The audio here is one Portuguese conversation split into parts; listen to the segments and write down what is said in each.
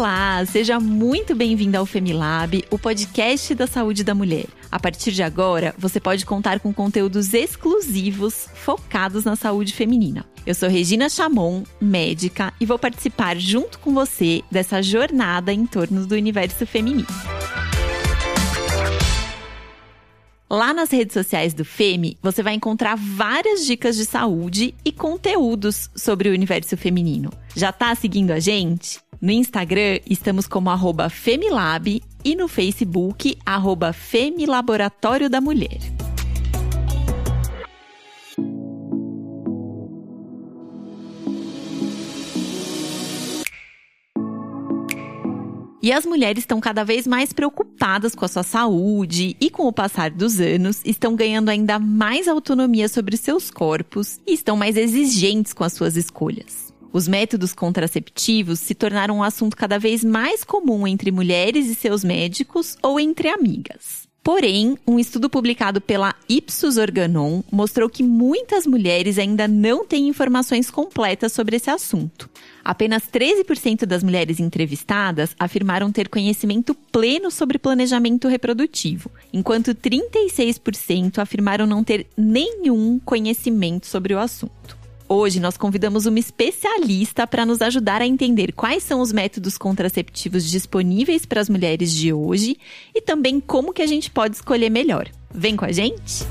Olá, seja muito bem-vindo ao Femilab, o podcast da saúde da mulher. A partir de agora, você pode contar com conteúdos exclusivos focados na saúde feminina. Eu sou Regina Chamon, médica, e vou participar junto com você dessa jornada em torno do universo feminino. Lá nas redes sociais do FEME, você vai encontrar várias dicas de saúde e conteúdos sobre o universo feminino. Já tá seguindo a gente? No Instagram, estamos como Femilab e no Facebook, arroba Femilaboratório da Mulher. E as mulheres estão cada vez mais preocupadas com a sua saúde e, com o passar dos anos, estão ganhando ainda mais autonomia sobre seus corpos e estão mais exigentes com as suas escolhas. Os métodos contraceptivos se tornaram um assunto cada vez mais comum entre mulheres e seus médicos ou entre amigas. Porém, um estudo publicado pela Ipsos Organon mostrou que muitas mulheres ainda não têm informações completas sobre esse assunto. Apenas 13% das mulheres entrevistadas afirmaram ter conhecimento pleno sobre planejamento reprodutivo, enquanto 36% afirmaram não ter nenhum conhecimento sobre o assunto. Hoje nós convidamos uma especialista para nos ajudar a entender quais são os métodos contraceptivos disponíveis para as mulheres de hoje e também como que a gente pode escolher melhor. Vem com a gente?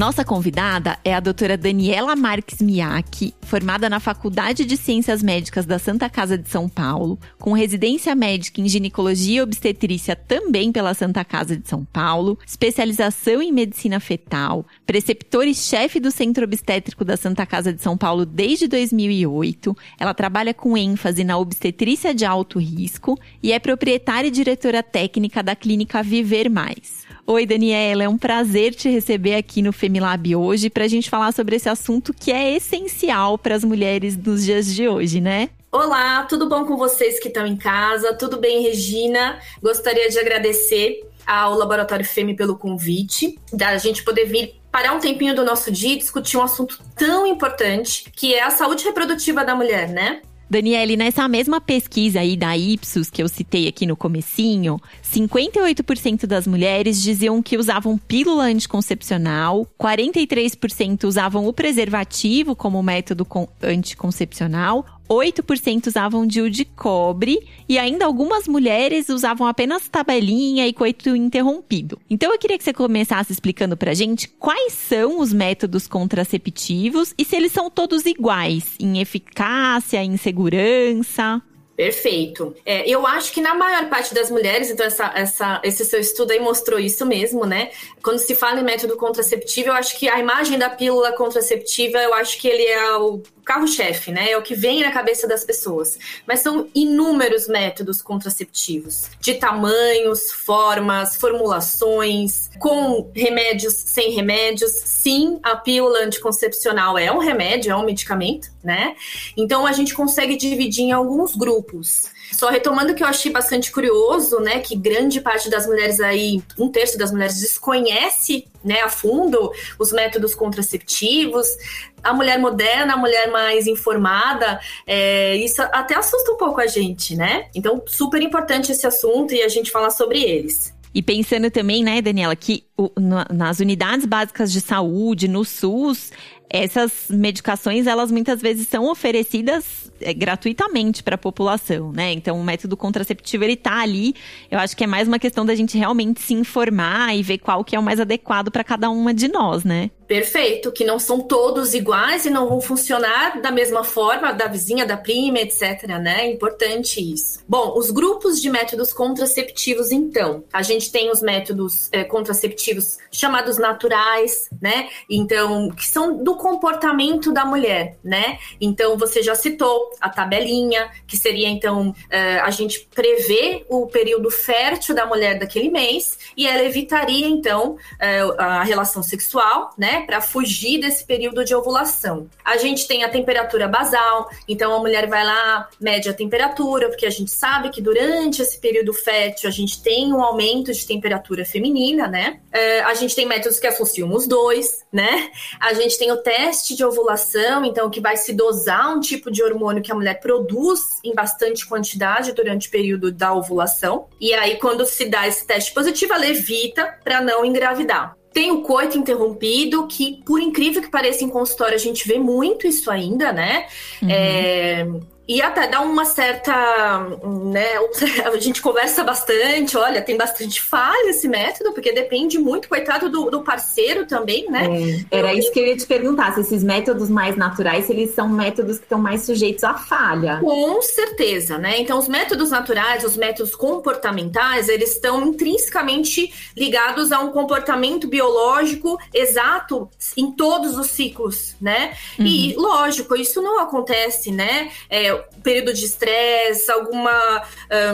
Nossa convidada é a doutora Daniela Marques Miyake, formada na Faculdade de Ciências Médicas da Santa Casa de São Paulo, com residência médica em ginecologia e obstetrícia também pela Santa Casa de São Paulo, especialização em medicina fetal, preceptor e chefe do Centro Obstétrico da Santa Casa de São Paulo desde 2008. Ela trabalha com ênfase na obstetrícia de alto risco e é proprietária e diretora técnica da clínica Viver Mais. Oi, Daniela, é um prazer te receber aqui no Femilab hoje para a gente falar sobre esse assunto que é essencial para as mulheres nos dias de hoje, né? Olá, tudo bom com vocês que estão em casa? Tudo bem, Regina? Gostaria de agradecer ao Laboratório Femi pelo convite, da gente poder vir parar um tempinho do nosso dia e discutir um assunto tão importante que é a saúde reprodutiva da mulher, né? Daniele, nessa mesma pesquisa aí da Ipsos que eu citei aqui no comecinho, 58% das mulheres diziam que usavam pílula anticoncepcional, 43% usavam o preservativo como método anticoncepcional, 8% usavam DIU de cobre e ainda algumas mulheres usavam apenas tabelinha e coito interrompido. Então eu queria que você começasse explicando pra gente quais são os métodos contraceptivos e se eles são todos iguais em eficácia, em segurança. Perfeito. É, eu acho que na maior parte das mulheres, então essa, essa, esse seu estudo aí mostrou isso mesmo, né? Quando se fala em método contraceptivo, eu acho que a imagem da pílula contraceptiva, eu acho que ele é o carro-chefe, né? É o que vem na cabeça das pessoas. Mas são inúmeros métodos contraceptivos, de tamanhos, formas, formulações, com remédios, sem remédios. Sim, a pílula anticoncepcional é um remédio, é um medicamento, né? Então a gente consegue dividir em alguns grupos. Só retomando que eu achei bastante curioso, né, que grande parte das mulheres aí, um terço das mulheres desconhece, né, a fundo os métodos contraceptivos. A mulher moderna, a mulher mais informada, é, isso até assusta um pouco a gente, né? Então, super importante esse assunto e a gente falar sobre eles. E pensando também, né, Daniela, que nas unidades básicas de saúde, no SUS, essas medicações, elas muitas vezes são oferecidas é, gratuitamente para a população, né? Então, o método contraceptivo, ele tá ali. Eu acho que é mais uma questão da gente realmente se informar e ver qual que é o mais adequado para cada uma de nós, né? Perfeito, que não são todos iguais e não vão funcionar da mesma forma, da vizinha, da prima, etc, né? É importante isso. Bom, os grupos de métodos contraceptivos, então. A gente tem os métodos é, contraceptivos chamados naturais, né? Então, que são do comportamento da mulher, né? Então, você já citou a tabelinha, que seria então é, a gente prever o período fértil da mulher daquele mês e ela evitaria então é, a relação sexual, né, para fugir desse período de ovulação. A gente tem a temperatura basal, então a mulher vai lá, mede a temperatura, porque a gente sabe que durante esse período fértil a gente tem um aumento de temperatura feminina, né? É, a gente tem métodos que associam os dois, né? A gente tem o teste de ovulação, então que vai se dosar um tipo de hormônio que a mulher produz em bastante quantidade durante o período da ovulação. E aí, quando se dá esse teste positivo, ela evita para não engravidar. Tem o coito interrompido, que, por incrível que pareça, em consultório a gente vê muito isso ainda, né? Uhum. É, e até dá uma certa, né, a gente conversa bastante, olha, tem bastante falha esse método, porque depende muito, coitado do, do parceiro também, né? É, era isso que eu ia te perguntar, se esses métodos mais naturais, eles são métodos que estão mais sujeitos à falha. Com certeza, né? Então, os métodos naturais, os métodos comportamentais, eles estão intrinsecamente ligados a um comportamento biológico exato em todos os ciclos, né? Uhum. E, lógico, isso não acontece, né? É, período de estresse, alguma.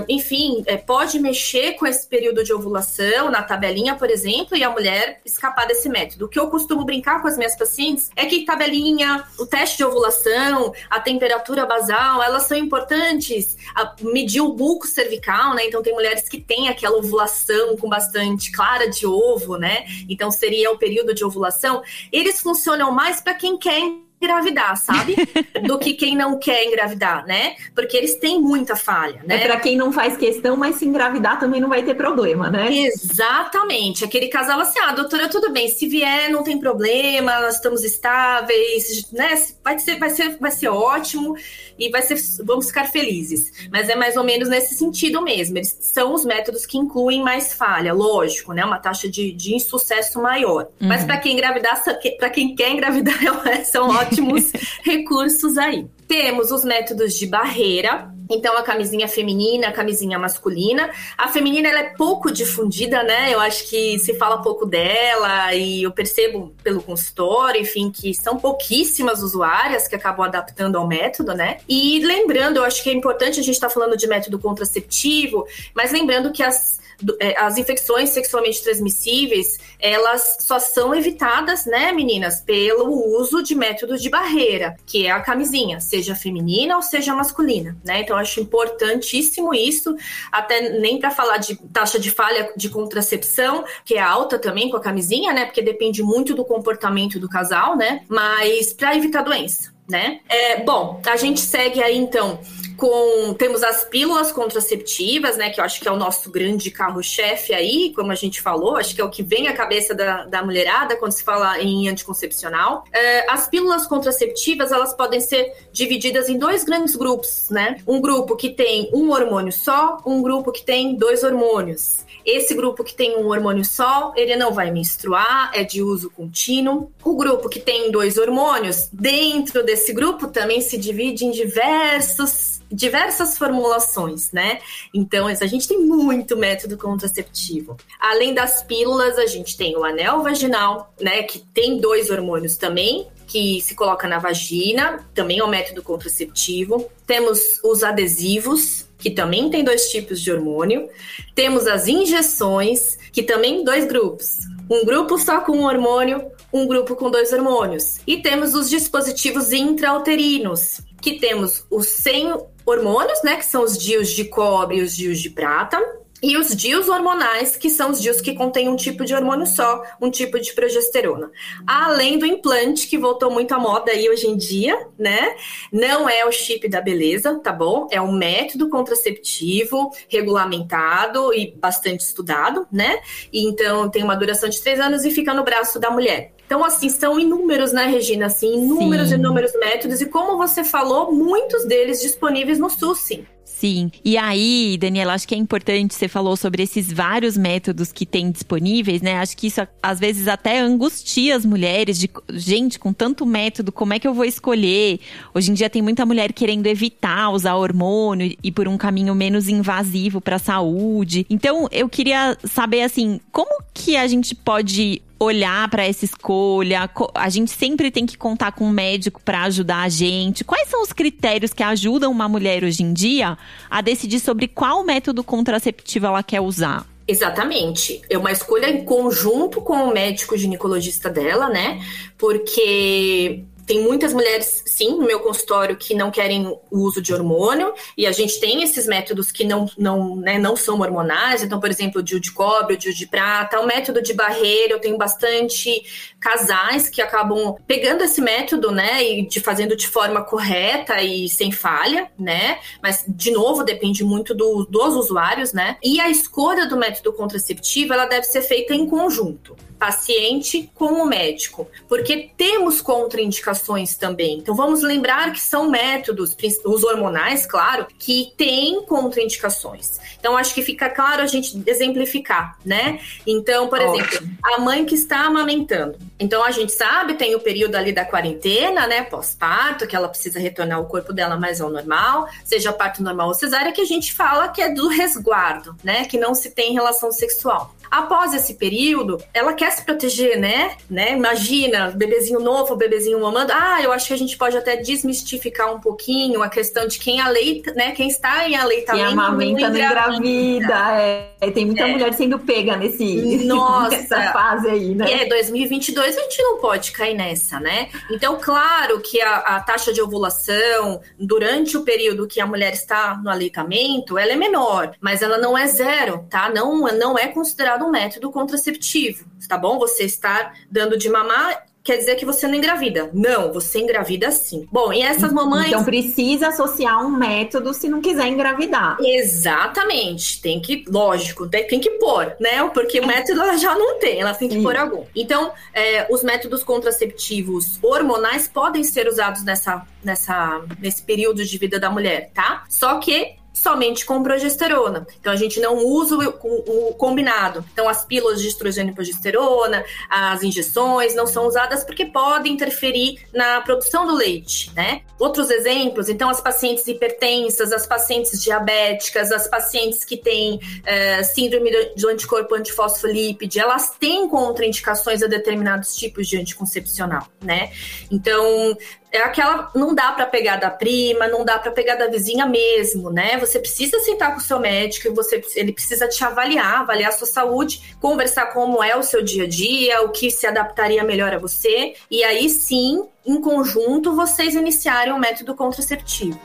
Enfim, é, pode mexer com esse período de ovulação, na tabelinha, por exemplo, e a mulher escapar desse método. O que eu costumo brincar com as minhas pacientes é que tabelinha, o teste de ovulação, a temperatura basal, elas são importantes. A, medir o bulco cervical, né? Então, tem mulheres que têm aquela ovulação com bastante clara de ovo, né? Então, seria o período de ovulação. Eles funcionam mais para quem quer engravidar, sabe? Do que quem não quer engravidar, né? Porque eles têm muita falha, né? É para quem não faz questão, mas se engravidar também não vai ter problema, né? Exatamente. Aquele casal assim, ah, doutora, tudo bem, se vier não tem problema, nós estamos estáveis, né? Vai ser, vai ser, vai ser ótimo e vai ser, vamos ficar felizes. Mas é mais ou menos nesse sentido mesmo. Eles são os métodos que incluem mais falha, lógico, né? Uma taxa de, de insucesso maior. Uhum. Mas para quem engravidar, para quem quer engravidar, são ótimos ótimos recursos aí. Temos os métodos de barreira, então a camisinha feminina, a camisinha masculina. A feminina ela é pouco difundida, né? Eu acho que se fala pouco dela e eu percebo pelo consultório, enfim, que são pouquíssimas usuárias que acabam adaptando ao método, né? E lembrando, eu acho que é importante a gente estar tá falando de método contraceptivo, mas lembrando que as é, as infecções sexualmente transmissíveis, elas só são evitadas, né, meninas, pelo uso de métodos de barreira, que é a camisinha, seja feminina ou seja masculina, né? Então, acho importantíssimo isso, até nem para falar de taxa de falha de contracepção, que é alta também com a camisinha, né? Porque depende muito do comportamento do casal, né? Mas para evitar doença, né? É, bom, a gente segue aí então com temos as pílulas contraceptivas, né, que eu acho que é o nosso grande carro-chefe aí, como a gente falou, acho que é o que vem à cabeça da, da mulherada quando se fala em anticoncepcional. É, as pílulas contraceptivas, elas podem ser divididas em dois grandes grupos, né? Um grupo que tem um hormônio só, um grupo que tem dois hormônios. Esse grupo que tem um hormônio só, ele não vai menstruar, é de uso contínuo. O grupo que tem dois hormônios, dentro desse grupo também se divide em diversos diversas formulações, né? Então, a gente tem muito método contraceptivo. Além das pílulas, a gente tem o anel vaginal, né? Que tem dois hormônios também, que se coloca na vagina, também é um método contraceptivo. Temos os adesivos, que também tem dois tipos de hormônio. Temos as injeções, que também dois grupos. Um grupo só com um hormônio, um grupo com dois hormônios. E temos os dispositivos intrauterinos, que temos os sem hormônios, né, que são os dios de cobre e os dios de prata, e os dios hormonais, que são os dios que contêm um tipo de hormônio só, um tipo de progesterona. Além do implante, que voltou muito à moda aí hoje em dia, né? Não é o chip da beleza, tá bom? É um método contraceptivo regulamentado e bastante estudado, né? E então tem uma duração de três anos e fica no braço da mulher. Então, assim, são inúmeros, né, Regina? Assim, inúmeros, sim. inúmeros métodos. E como você falou, muitos deles disponíveis no SUS, sim. Sim. E aí, Daniela, acho que é importante, você falou sobre esses vários métodos que tem disponíveis, né? Acho que isso às vezes até angustia as mulheres de, gente, com tanto método, como é que eu vou escolher? Hoje em dia tem muita mulher querendo evitar usar hormônio e por um caminho menos invasivo para a saúde. Então, eu queria saber assim, como que a gente pode olhar para essa escolha? A gente sempre tem que contar com um médico para ajudar a gente. Quais são os critérios que ajudam uma mulher hoje em dia a decidir sobre qual método contraceptivo ela quer usar? Exatamente. É uma escolha em conjunto com o médico ginecologista dela, né? Porque tem muitas mulheres, sim, no meu consultório que não querem o uso de hormônio, e a gente tem esses métodos que não, não, né, não são hormonais, então, por exemplo, o de cobre, o de prata, o método de barreira, eu tenho bastante casais que acabam pegando esse método, né, e de fazendo de forma correta e sem falha, né, mas, de novo, depende muito do, dos usuários, né, e a escolha do método contraceptivo, ela deve ser feita em conjunto paciente com o médico, porque temos contraindicações também. Então vamos lembrar que são métodos, os hormonais, claro, que têm contraindicações. Então acho que fica claro a gente exemplificar, né? Então, por Ótimo. exemplo, a mãe que está amamentando. Então a gente sabe, tem o período ali da quarentena, né, pós-parto, que ela precisa retornar o corpo dela mais ao normal, seja parto normal ou cesárea, que a gente fala que é do resguardo, né, que não se tem relação sexual. Após esse período, ela quer se proteger, né? né? Imagina, bebezinho novo, bebezinho mamando. Ah, eu acho que a gente pode até desmistificar um pouquinho a questão de quem aleita, né? Quem está em aleitamento. Quem amamenta não engravida. É. Tem muita é. mulher sendo pega nesse, Nossa. nessa fase aí, né? É, 2022 a gente não pode cair nessa, né? Então, claro que a, a taxa de ovulação durante o período que a mulher está no aleitamento, ela é menor, mas ela não é zero, tá? Não, não é considerada um método contraceptivo, tá bom? Você estar dando de mamar quer dizer que você não engravida. Não, você engravida sim. Bom, e essas mamães. Então precisa associar um método se não quiser engravidar. Exatamente. Tem que, lógico, tem que pôr, né? Porque o método ela já não tem, ela tem que sim. pôr algum. Então, é, os métodos contraceptivos hormonais podem ser usados nessa, nessa, nesse período de vida da mulher, tá? Só que somente com progesterona. Então a gente não usa o, o, combinado. Então as pílulas de estrogênio e progesterona, as injeções não são usadas porque podem interferir na produção do leite, né? Outros exemplos, então as pacientes hipertensas, as pacientes diabéticas, as pacientes que têm é, síndrome do anticorpo antifosfolípide, elas têm contraindicações a determinados tipos de anticoncepcional, né? Então é aquela não dá para pegar da prima, não dá para pegar da vizinha mesmo, né? Você precisa sentar com o seu médico, você ele precisa te avaliar, avaliar a sua saúde, conversar como é o seu dia a dia, o que se adaptaria melhor a você, e aí sim, em conjunto, vocês iniciarem o um método contraceptivo.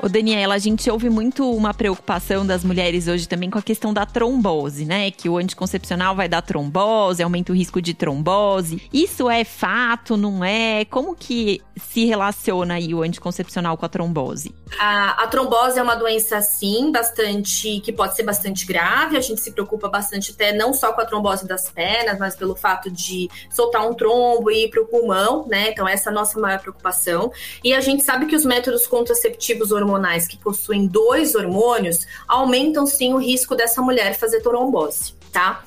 Ô Daniela, a gente ouve muito uma preocupação das mulheres hoje também com a questão da trombose, né? Que o anticoncepcional vai dar trombose, aumenta o risco de trombose. Isso é fato, não é? Como que se relaciona aí o anticoncepcional com a trombose? A, a trombose é uma doença, sim, bastante, que pode ser bastante grave. A gente se preocupa bastante até não só com a trombose das pernas, mas pelo fato de soltar um trombo e ir para o pulmão, né? Então, essa é a nossa maior preocupação. E a gente sabe que os métodos contraceptivos hormonais hormonais que possuem dois hormônios aumentam sim o risco dessa mulher fazer trombose, tá?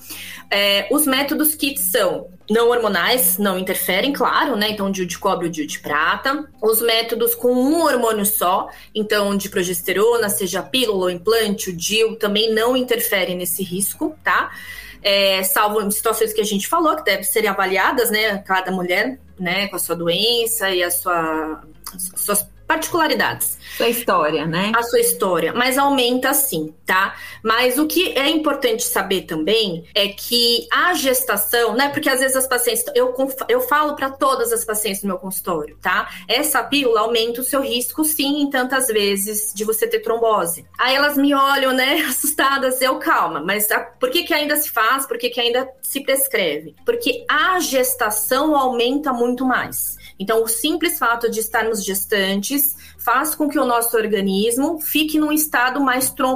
É, os métodos que são não hormonais não interferem, claro, né? Então, de cobre ou de prata. Os métodos com um hormônio só, então de progesterona, seja pílula ou implante, o DIU também não interfere nesse risco, tá? É, salvo em situações que a gente falou, que devem ser avaliadas, né? Cada mulher, né, com a sua doença e a sua, suas particularidades. Sua história, né? A sua história, mas aumenta sim, tá? Mas o que é importante saber também é que a gestação, né? Porque às vezes as pacientes, eu, eu falo para todas as pacientes no meu consultório, tá? Essa pílula aumenta o seu risco, sim, em tantas vezes de você ter trombose. Aí elas me olham, né, assustadas, eu calma, mas a, por que que ainda se faz? Por que que ainda se prescreve? Porque a gestação aumenta muito mais. Então, o simples fato de estarmos gestantes faz com que o nosso organismo fique num estado mais para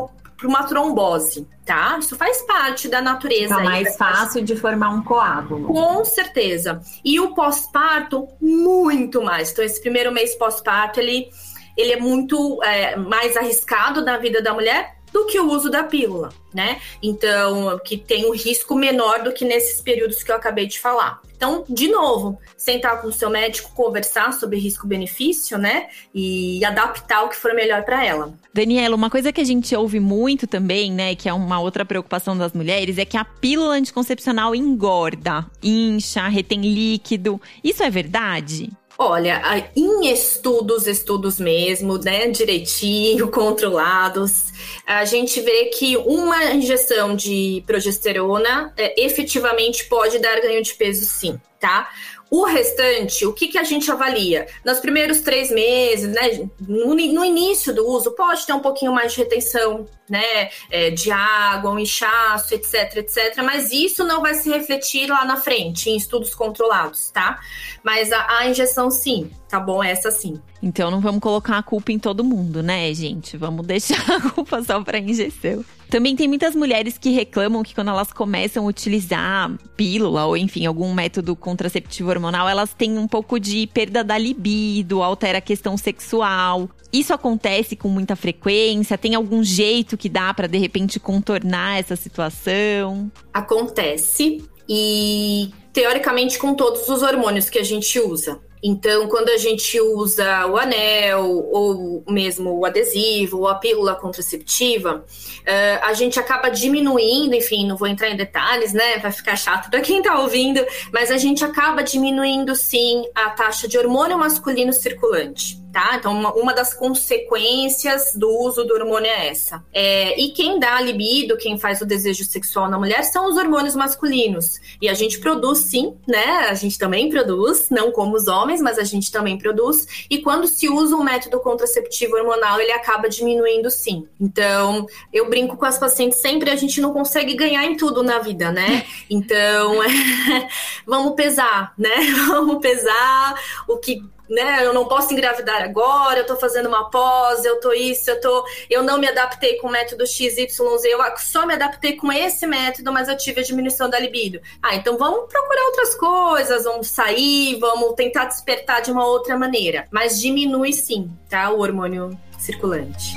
uma trombose, tá? Isso faz parte da natureza. Fica mais aí, fácil de formar um coágulo. Com certeza. E o pós-parto, muito mais. Então, esse primeiro mês pós-parto, ele, ele é muito é, mais arriscado na vida da mulher do que o uso da pílula, né? Então, que tem um risco menor do que nesses períodos que eu acabei de falar. Então, de novo, sentar com o seu médico, conversar sobre risco-benefício, né? E adaptar o que for melhor para ela. Daniela, uma coisa que a gente ouve muito também, né, que é uma outra preocupação das mulheres, é que a pílula anticoncepcional engorda, incha, retém líquido. Isso é verdade? Olha, em estudos, estudos mesmo, né, direitinho, controlados, a gente vê que uma injeção de progesterona é, efetivamente pode dar ganho de peso, sim, tá? O restante, o que, que a gente avalia? Nos primeiros três meses, né? No, no início do uso, pode ter um pouquinho mais de retenção, né? É, de água, um inchaço, etc, etc. Mas isso não vai se refletir lá na frente, em estudos controlados, tá? Mas a, a injeção, sim, tá bom? Essa sim. Então não vamos colocar a culpa em todo mundo, né, gente? Vamos deixar a culpa só pra injeção. Também tem muitas mulheres que reclamam que quando elas começam a utilizar pílula ou enfim, algum método contraceptivo hormonal, elas têm um pouco de perda da libido, altera a questão sexual. Isso acontece com muita frequência? Tem algum jeito que dá para de repente contornar essa situação? Acontece e teoricamente com todos os hormônios que a gente usa. Então, quando a gente usa o anel, ou mesmo o adesivo, ou a pílula contraceptiva, uh, a gente acaba diminuindo, enfim, não vou entrar em detalhes, né? Vai ficar chato para quem tá ouvindo, mas a gente acaba diminuindo sim a taxa de hormônio masculino circulante tá? Então, uma, uma das consequências do uso do hormônio é essa. É, e quem dá a libido, quem faz o desejo sexual na mulher, são os hormônios masculinos. E a gente produz sim, né? A gente também produz, não como os homens, mas a gente também produz. E quando se usa um método contraceptivo hormonal, ele acaba diminuindo sim. Então, eu brinco com as pacientes sempre, a gente não consegue ganhar em tudo na vida, né? Então, é, vamos pesar, né? Vamos pesar o que né? Eu não posso engravidar agora, eu tô fazendo uma pós, eu tô isso, eu tô. Eu não me adaptei com o método XYZ, eu só me adaptei com esse método, mas eu tive a diminuição da libido. Ah, então vamos procurar outras coisas, vamos sair, vamos tentar despertar de uma outra maneira. Mas diminui sim, tá? O hormônio circulante.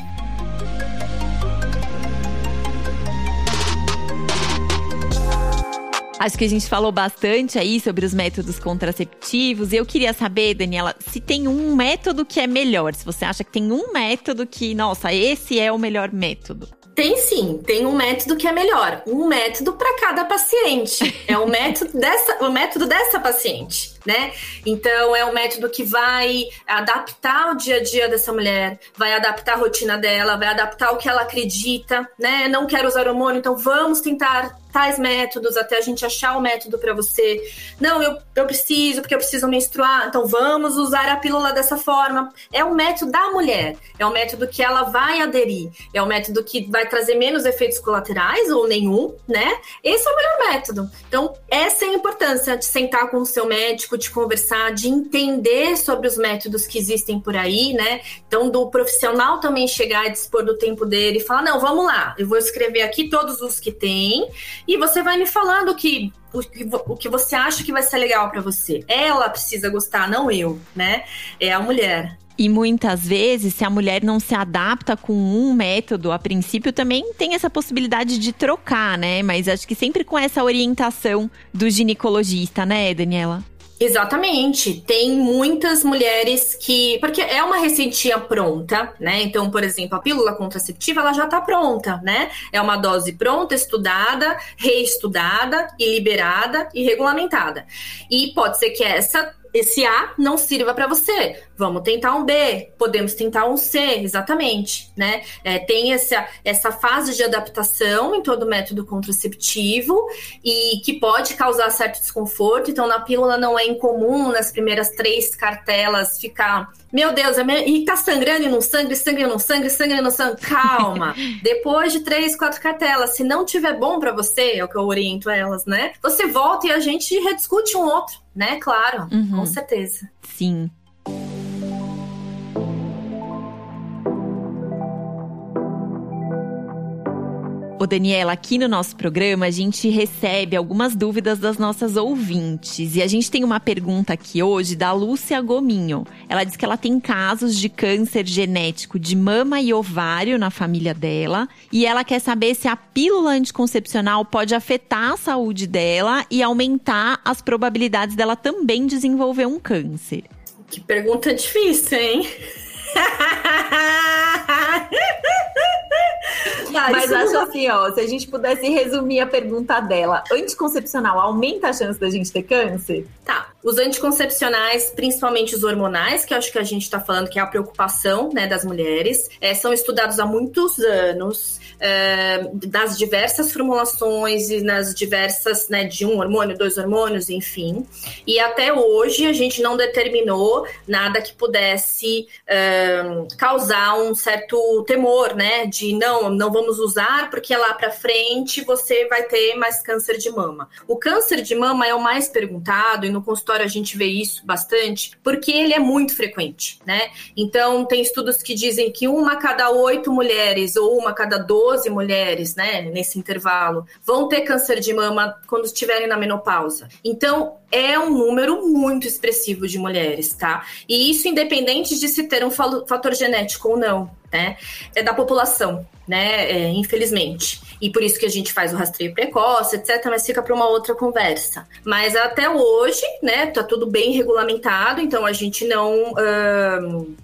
Acho que a gente falou bastante aí sobre os métodos contraceptivos. E eu queria saber, Daniela, se tem um método que é melhor. Se você acha que tem um método que, nossa, esse é o melhor método. Tem sim, tem um método que é melhor. Um método para cada paciente. É o método dessa, o método dessa paciente né? Então é um método que vai adaptar o dia a dia dessa mulher, vai adaptar a rotina dela, vai adaptar o que ela acredita, né? Não quero usar hormônio, então vamos tentar tais métodos até a gente achar o método para você. Não, eu, eu preciso, porque eu preciso menstruar, então vamos usar a pílula dessa forma. É o método da mulher, é o método que ela vai aderir, é o método que vai trazer menos efeitos colaterais ou nenhum, né? Esse é o melhor método. Então, essa é a importância de sentar com o seu médico, de conversar, de entender sobre os métodos que existem por aí, né? Então, do profissional também chegar e dispor do tempo dele e falar: não, vamos lá, eu vou escrever aqui todos os que tem e você vai me falando que o que, você acha que vai ser legal para você. Ela precisa gostar, não eu, né? É a mulher. E muitas vezes, se a mulher não se adapta com um método, a princípio também tem essa possibilidade de trocar, né? Mas acho que sempre com essa orientação do ginecologista, né, Daniela? Exatamente. Tem muitas mulheres que. Porque é uma receitinha pronta, né? Então, por exemplo, a pílula contraceptiva ela já está pronta, né? É uma dose pronta, estudada, reestudada e liberada e regulamentada. E pode ser que essa esse A não sirva para você. Vamos tentar um B, podemos tentar um C, exatamente, né? É, tem essa, essa fase de adaptação em todo método contraceptivo e que pode causar certo desconforto. Então, na pílula não é incomum nas primeiras três cartelas ficar, meu Deus, é minha... e tá sangrando e não sangue, sangue não sangue, sangue não sangue. Calma. Depois de três, quatro cartelas, se não tiver bom para você, é o que eu oriento elas, né? Você volta e a gente rediscute um outro, né? Claro, uhum. com certeza. Sim. Ô Daniela, aqui no nosso programa a gente recebe algumas dúvidas das nossas ouvintes. E a gente tem uma pergunta aqui hoje da Lúcia Gominho. Ela diz que ela tem casos de câncer genético de mama e ovário na família dela. E ela quer saber se a pílula anticoncepcional pode afetar a saúde dela e aumentar as probabilidades dela também desenvolver um câncer. Que pergunta difícil, hein? Mas acho assim, ó, se a gente pudesse resumir a pergunta dela, anticoncepcional aumenta a chance da gente ter câncer? Tá. Os anticoncepcionais, principalmente os hormonais, que acho que a gente está falando que é a preocupação né, das mulheres, é, são estudados há muitos anos, é, das diversas formulações e nas diversas, né, de um hormônio, dois hormônios, enfim. E até hoje a gente não determinou nada que pudesse é, causar um certo temor, né, de não, não vamos usar porque lá para frente você vai ter mais câncer de mama. O câncer de mama é o mais perguntado e no consultório consultório a gente vê isso bastante, porque ele é muito frequente, né? Então, tem estudos que dizem que uma cada oito mulheres ou uma cada doze mulheres, né, nesse intervalo, vão ter câncer de mama quando estiverem na menopausa. Então, é um número muito expressivo de mulheres, tá? E isso independente de se ter um fator genético ou não, né? É da população, né? É, infelizmente. E por isso que a gente faz o rastreio precoce, etc. Mas fica para uma outra conversa. Mas até hoje, né? Tá tudo bem regulamentado, então a gente não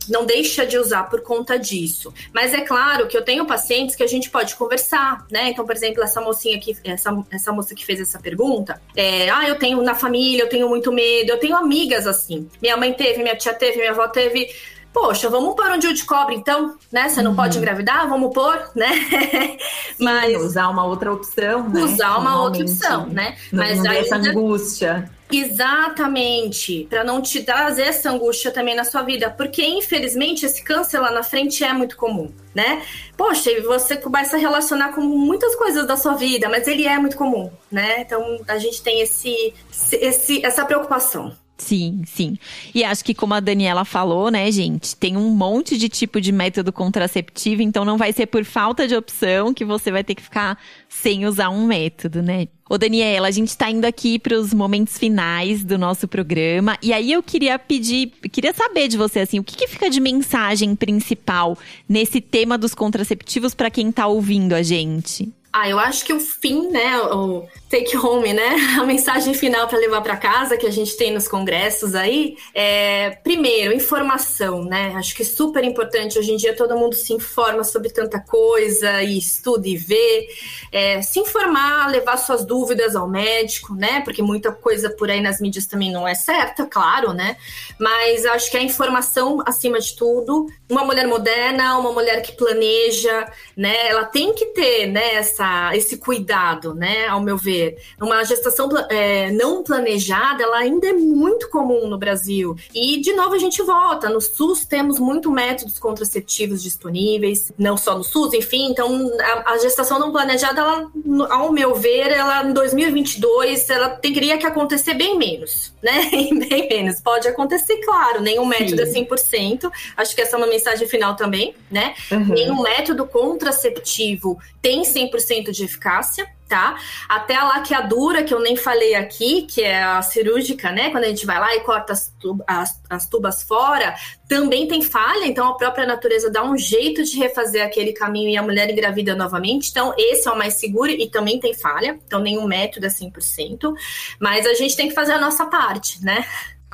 não deixa de usar por conta disso. Mas é claro que eu tenho pacientes que a gente pode conversar, né? Então, por exemplo, essa mocinha aqui, essa, essa moça que fez essa pergunta, é, ah, eu tenho na família, eu tenho muito medo, eu tenho amigas assim. Minha mãe teve, minha tia teve, minha avó teve poxa, vamos pôr um dia de cobre então, né? Você não uhum. pode engravidar, vamos pôr, né? Sim, Mas usar uma outra opção, né? Usar uma outra opção, né? Não, Mas não ainda... essa angústia. Exatamente, para não te trazer essa angústia também na sua vida, porque infelizmente esse câncer lá na frente é muito comum, né? Poxa, você começa a relacionar com muitas coisas da sua vida, mas ele é muito comum, né? Então a gente tem esse, esse essa preocupação. Sim, sim. E acho que como a Daniela falou, né, gente, tem um monte de tipo de método contraceptivo, então não vai ser por falta de opção que você vai ter que ficar sem usar um método, né? Ô Daniela, a gente tá indo aqui para os momentos finais do nosso programa, e aí eu queria pedir, queria saber de você assim, o que, que fica de mensagem principal nesse tema dos contraceptivos para quem tá ouvindo a gente? Ah, eu acho que o fim, né, o take home, né, a mensagem final para levar para casa que a gente tem nos congressos aí, é primeiro informação, né? Acho que é super importante. Hoje em dia todo mundo se informa sobre tanta coisa e estuda e vê. É, se informar, levar suas dúvidas ao médico, né? Porque muita coisa por aí nas mídias também não é certa, claro, né? Mas acho que a informação acima de tudo. Uma mulher moderna, uma mulher que planeja, né? Ela tem que ter, né? Essa esse cuidado, né? Ao meu ver. Uma gestação é, não planejada, ela ainda é muito comum no Brasil. E, de novo, a gente volta. No SUS temos muito métodos contraceptivos disponíveis, não só no SUS, enfim. Então, a, a gestação não planejada, ela, ao meu ver, ela em 2022, ela teria que acontecer bem menos, né? bem menos. Pode acontecer, claro, nenhum método Sim. é 100%. Acho que essa é uma mensagem final também, né? Uhum. Nenhum método contraceptivo tem 100% de eficácia, tá? Até a laqueadura, que eu nem falei aqui, que é a cirúrgica, né? Quando a gente vai lá e corta as, tubas, as, as tubas fora, também tem falha, então a própria natureza dá um jeito de refazer aquele caminho e a mulher engravida novamente. Então, esse é o mais seguro e também tem falha, então nenhum método é 100%, mas a gente tem que fazer a nossa parte, né?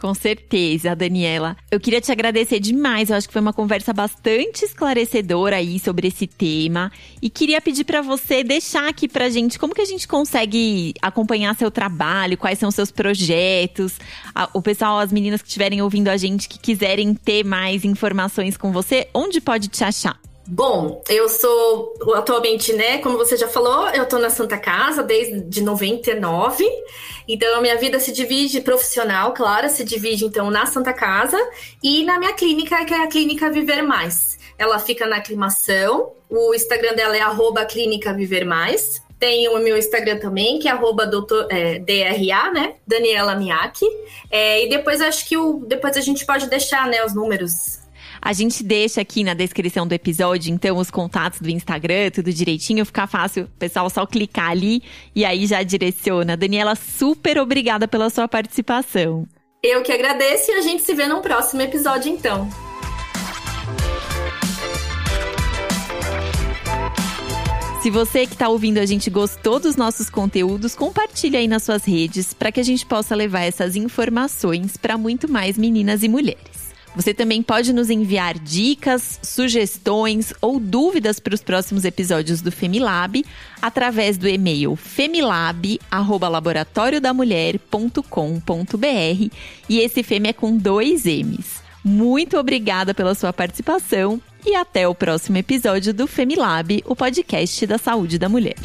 Com certeza, Daniela. Eu queria te agradecer demais. Eu acho que foi uma conversa bastante esclarecedora aí sobre esse tema. E queria pedir para você deixar aqui pra gente como que a gente consegue acompanhar seu trabalho, quais são seus projetos. O pessoal, as meninas que estiverem ouvindo a gente, que quiserem ter mais informações com você, onde pode te achar? Bom, eu sou atualmente, né, como você já falou, eu tô na Santa Casa desde 99. Então a minha vida se divide profissional, claro, se divide então na Santa Casa e na minha clínica, que é a Clínica Viver Mais. Ela fica na aclimação. O Instagram dela é arroba Clínica Viver Mais. Tem o meu Instagram também, que é arroba doutor, é, DRA, né? Daniela Miyake. É, e depois acho que o, depois a gente pode deixar né, os números a gente deixa aqui na descrição do episódio, então, os contatos do Instagram, tudo direitinho, fica fácil, pessoal só clicar ali e aí já direciona. Daniela, super obrigada pela sua participação. Eu que agradeço e a gente se vê num próximo episódio, então. Se você que está ouvindo a gente gostou dos nossos conteúdos, compartilhe aí nas suas redes para que a gente possa levar essas informações para muito mais meninas e mulheres. Você também pode nos enviar dicas, sugestões ou dúvidas para os próximos episódios do Femilab através do e-mail femilab@laboratoriodamulher.com.br e esse Femi é com dois M's. Muito obrigada pela sua participação e até o próximo episódio do Femilab, o podcast da saúde da mulher.